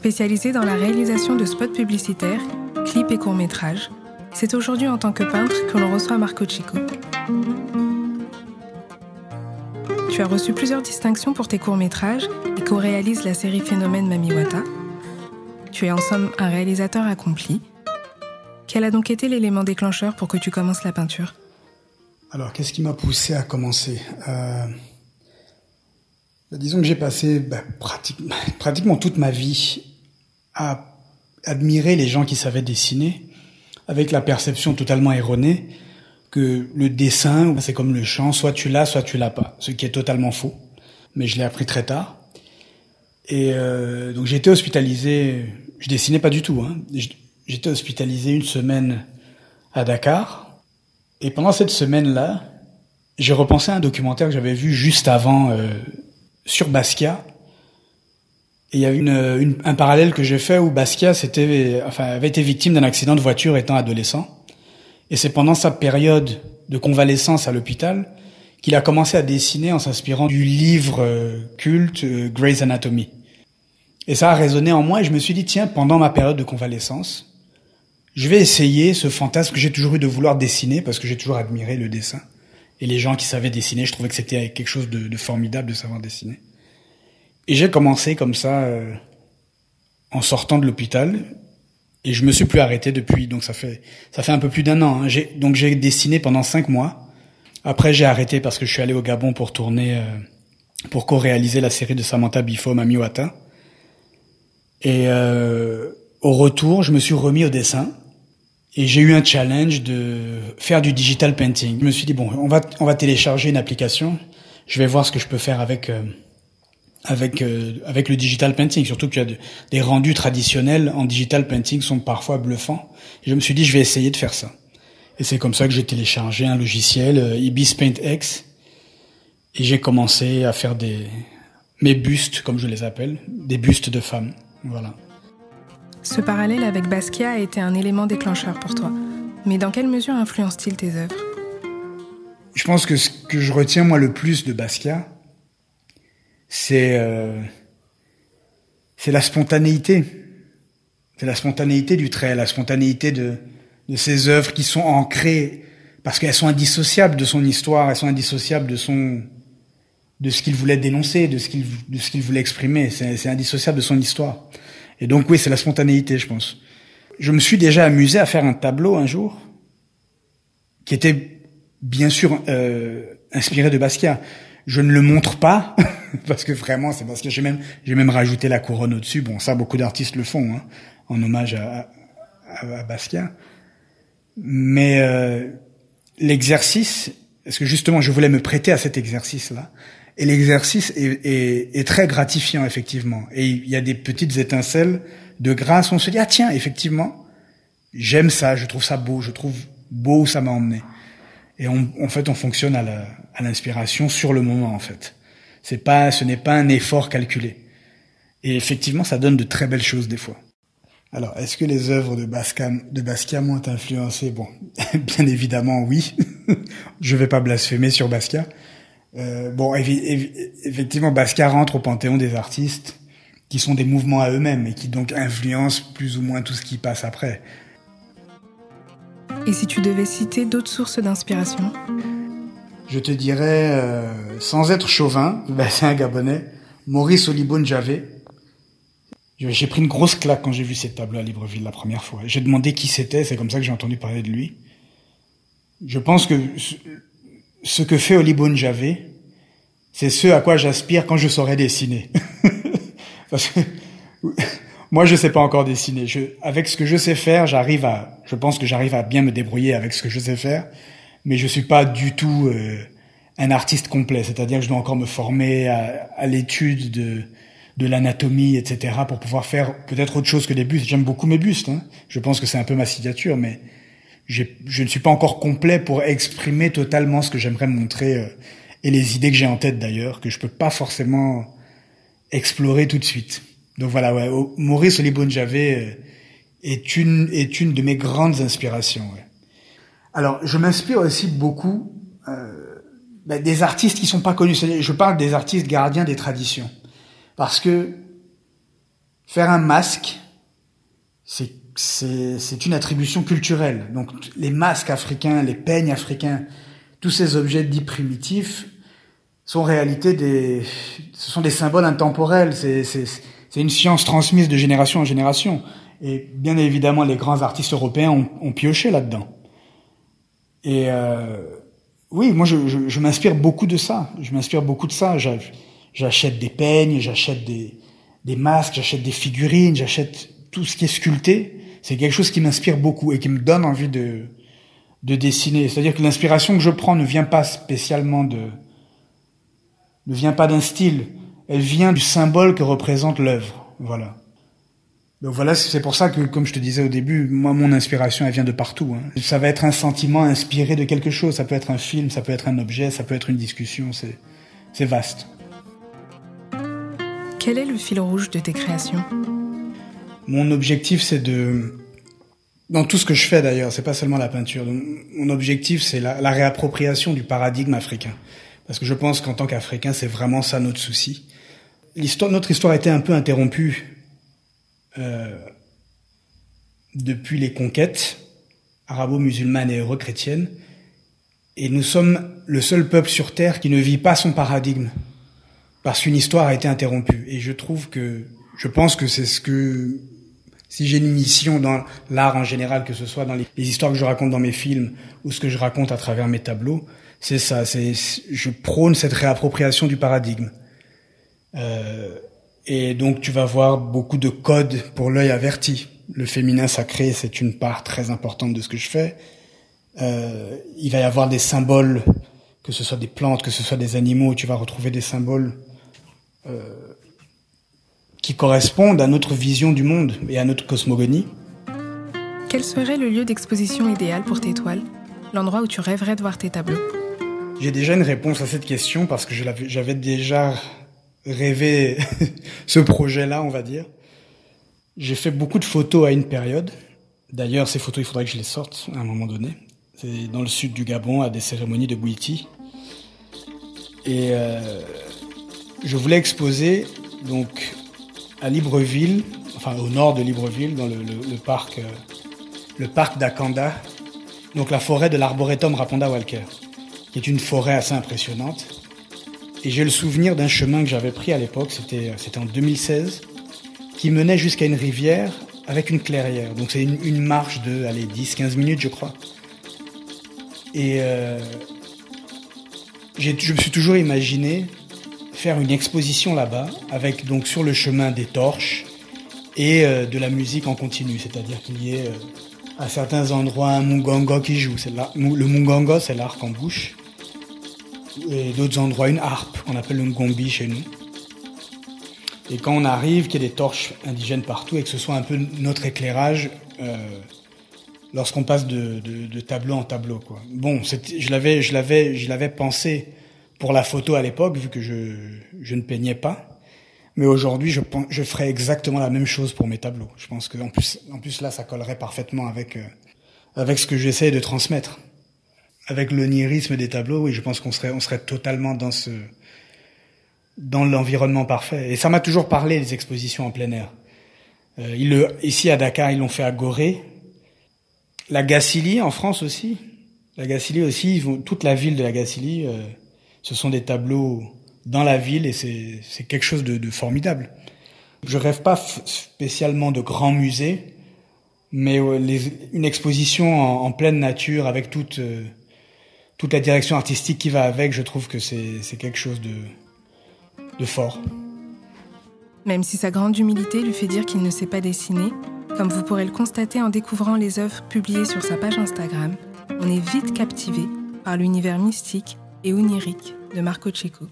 Spécialisé dans la réalisation de spots publicitaires, clips et courts-métrages, c'est aujourd'hui en tant que peintre que l'on reçoit Marco Chico. Tu as reçu plusieurs distinctions pour tes courts-métrages et co-réalises la série Phénomène Mamiwata. Tu es en somme un réalisateur accompli. Quel a donc été l'élément déclencheur pour que tu commences la peinture? Alors, qu'est-ce qui m'a poussé à commencer? Euh, bah, Disons que j'ai passé bah, pratiquement toute ma vie à admirer les gens qui savaient dessiner, avec la perception totalement erronée que le dessin, c'est comme le chant, soit tu l'as, soit tu l'as pas, ce qui est totalement faux. Mais je l'ai appris très tard. Et euh, donc j'ai été hospitalisé, je dessinais pas du tout, hein. j'étais hospitalisé une semaine à Dakar. Et pendant cette semaine-là, j'ai repensé à un documentaire que j'avais vu juste avant euh, sur Basquiat, et il y a une, un parallèle que j'ai fait où Basquiat enfin, avait été victime d'un accident de voiture étant adolescent. Et c'est pendant sa période de convalescence à l'hôpital qu'il a commencé à dessiner en s'inspirant du livre euh, culte euh, Grey's Anatomy. Et ça a résonné en moi et je me suis dit, tiens, pendant ma période de convalescence, je vais essayer ce fantasme que j'ai toujours eu de vouloir dessiner parce que j'ai toujours admiré le dessin. Et les gens qui savaient dessiner, je trouvais que c'était quelque chose de, de formidable de savoir dessiner. Et j'ai commencé comme ça euh, en sortant de l'hôpital et je me suis plus arrêté depuis. Donc ça fait ça fait un peu plus d'un an. Hein. Donc j'ai dessiné pendant cinq mois. Après j'ai arrêté parce que je suis allé au Gabon pour tourner euh, pour co-réaliser la série de Samantha Bifo Mamiwata. Et euh, au retour, je me suis remis au dessin et j'ai eu un challenge de faire du digital painting. Je me suis dit bon, on va on va télécharger une application. Je vais voir ce que je peux faire avec euh, avec euh, avec le digital painting. Surtout que tu as des rendus traditionnels en digital painting sont parfois bluffants. Et je me suis dit je vais essayer de faire ça. Et c'est comme ça que j'ai téléchargé un logiciel euh, Ibis Paint X. Et j'ai commencé à faire des mes bustes comme je les appelle des bustes de femmes. Voilà. Ce parallèle avec Basquiat a été un élément déclencheur pour toi. Mais dans quelle mesure influence-t-il tes œuvres? Je pense que ce que je retiens moi le plus de Basquiat c'est euh, c'est la spontanéité. C'est la spontanéité du trait, la spontanéité de, de ces œuvres qui sont ancrées parce qu'elles sont indissociables de son histoire, elles sont indissociables de son de ce qu'il voulait dénoncer, de ce qu'il de ce qu'il voulait exprimer. C'est indissociable de son histoire. Et donc oui, c'est la spontanéité, je pense. Je me suis déjà amusé à faire un tableau un jour qui était bien sûr euh, inspiré de Basquiat. Je ne le montre pas parce que vraiment, c'est parce que j'ai même, j'ai même rajouté la couronne au-dessus. Bon, ça, beaucoup d'artistes le font, hein, en hommage à, à, Basquiat. Mais euh, l'exercice, parce que justement, je voulais me prêter à cet exercice-là, et l'exercice est, est, est, très gratifiant, effectivement. Et il y a des petites étincelles de grâce. On se dit, ah tiens, effectivement, j'aime ça, je trouve ça beau, je trouve beau où ça m'a emmené. Et on, en fait, on fonctionne à l'inspiration sur le moment, en fait. C'est pas, ce n'est pas un effort calculé. Et effectivement, ça donne de très belles choses des fois. Alors, est-ce que les œuvres de Basquiat, de Basquiat m'ont influencé? Bon, bien évidemment, oui. Je vais pas blasphémer sur Basquiat. Euh, bon, effectivement, Basquiat rentre au panthéon des artistes qui sont des mouvements à eux-mêmes et qui donc influencent plus ou moins tout ce qui passe après. Et si tu devais citer d'autres sources d'inspiration je te dirais, euh, sans être chauvin, ben c'est un Gabonais, Maurice Olibon Javé. J'ai pris une grosse claque quand j'ai vu ces tableaux à Libreville la première fois. J'ai demandé qui c'était, c'est comme ça que j'ai entendu parler de lui. Je pense que ce que fait Olibon Javé, c'est ce à quoi j'aspire quand je saurai dessiner. Parce que moi, je sais pas encore dessiner. Je, avec ce que je sais faire, j'arrive à, je pense que j'arrive à bien me débrouiller avec ce que je sais faire mais je suis pas du tout euh, un artiste complet. C'est-à-dire que je dois encore me former à, à l'étude de, de l'anatomie, etc., pour pouvoir faire peut-être autre chose que des bustes. J'aime beaucoup mes bustes. Hein. Je pense que c'est un peu ma signature, mais je ne suis pas encore complet pour exprimer totalement ce que j'aimerais montrer euh, et les idées que j'ai en tête d'ailleurs, que je peux pas forcément explorer tout de suite. Donc voilà, ouais, Maurice Olibon-Javé euh, est une est une de mes grandes inspirations. Ouais. Alors, je m'inspire aussi beaucoup euh, ben, des artistes qui sont pas connus. Je parle des artistes gardiens des traditions, parce que faire un masque, c'est c'est une attribution culturelle. Donc les masques africains, les peignes africains, tous ces objets dits primitifs sont en réalité des, ce sont des symboles intemporels. C'est une science transmise de génération en génération. Et bien évidemment, les grands artistes européens ont, ont pioché là-dedans. Et euh, oui, moi, je, je, je m'inspire beaucoup de ça. Je m'inspire beaucoup de ça. J'achète des peignes, j'achète des, des masques, j'achète des figurines, j'achète tout ce qui est sculpté. C'est quelque chose qui m'inspire beaucoup et qui me donne envie de, de dessiner. C'est-à-dire que l'inspiration que je prends ne vient pas spécialement de, ne vient pas d'un style. Elle vient du symbole que représente l'œuvre. Voilà. Donc voilà, c'est pour ça que, comme je te disais au début, moi, mon inspiration, elle vient de partout. Hein. Ça va être un sentiment inspiré de quelque chose. Ça peut être un film, ça peut être un objet, ça peut être une discussion. C'est, vaste. Quel est le fil rouge de tes créations? Mon objectif, c'est de, dans tout ce que je fais d'ailleurs, c'est pas seulement la peinture. mon objectif, c'est la, la réappropriation du paradigme africain. Parce que je pense qu'en tant qu'Africain, c'est vraiment ça notre souci. L'histoire, notre histoire a été un peu interrompue euh, depuis les conquêtes arabo-musulmanes et euro-chrétiennes. Et nous sommes le seul peuple sur Terre qui ne vit pas son paradigme, parce qu'une histoire a été interrompue. Et je trouve que, je pense que c'est ce que, si j'ai une mission dans l'art en général, que ce soit dans les, histoires que je raconte dans mes films ou ce que je raconte à travers mes tableaux, c'est ça. C'est, je prône cette réappropriation du paradigme. Euh, et donc tu vas voir beaucoup de codes pour l'œil averti. Le féminin sacré, c'est une part très importante de ce que je fais. Euh, il va y avoir des symboles, que ce soit des plantes, que ce soit des animaux, tu vas retrouver des symboles euh, qui correspondent à notre vision du monde et à notre cosmogonie. Quel serait le lieu d'exposition idéal pour tes toiles? L'endroit où tu rêverais de voir tes tableaux? J'ai déjà une réponse à cette question parce que j'avais déjà rêver ce projet-là, on va dire. J'ai fait beaucoup de photos à une période. D'ailleurs, ces photos, il faudrait que je les sorte à un moment donné. C'est dans le sud du Gabon, à des cérémonies de Bouiti. Et euh, je voulais exposer donc à Libreville, enfin au nord de Libreville, dans le, parc, euh, parc d'Akanda, donc la forêt de l'Arboretum Raponda Walker, qui est une forêt assez impressionnante et j'ai le souvenir d'un chemin que j'avais pris à l'époque, c'était, en 2016, qui menait jusqu'à une rivière avec une clairière. Donc c'est une, marche de, allez, 10-15 minutes, je crois. Et euh, je me suis toujours imaginé faire une exposition là-bas, avec donc sur le chemin des torches et euh, de la musique en continu, c'est-à-dire qu'il y ait euh, à certains endroits un mungongo qui joue. Le mungongo, c'est l'arc en bouche et d'autres endroits une harpe qu'on appelle le ngombi chez nous. Et quand on arrive, qu'il y ait des torches indigènes partout et que ce soit un peu notre éclairage euh, lorsqu'on passe de, de, de, tableau en tableau. Quoi. Bon, je l'avais, je l'avais, je l'avais pensé pour la photo à l'époque vu que je, je ne peignais pas. Mais aujourd'hui, je, je ferais exactement la même chose pour mes tableaux. Je pense que en plus, en plus là, ça collerait parfaitement avec euh, avec ce que j'essaie de transmettre avec l'onirisme des tableaux, oui, je pense qu'on serait, on serait totalement dans ce, dans l'environnement parfait. Et ça m'a toujours parlé les expositions en plein air. Euh, il le, ici à Dakar, ils l'ont fait à Gorée. La Gacilly en France aussi. La Gacilly aussi, ils vont, toute la ville de la Gacilly, euh, ce sont des tableaux dans la ville et c'est, c'est quelque chose de, de, formidable. Je rêve pas spécialement de grands musées, mais euh, les, une exposition en, en, pleine nature avec toute euh, toute la direction artistique qui va avec, je trouve que c'est quelque chose de, fort. Même si sa grande humilité lui fait dire qu'il ne sait pas dessiner, comme vous pourrez le constater en découvrant les œuvres publiées sur sa page Instagram, on est vite captivé par l'univers mystique et onirique de Marco Cecco.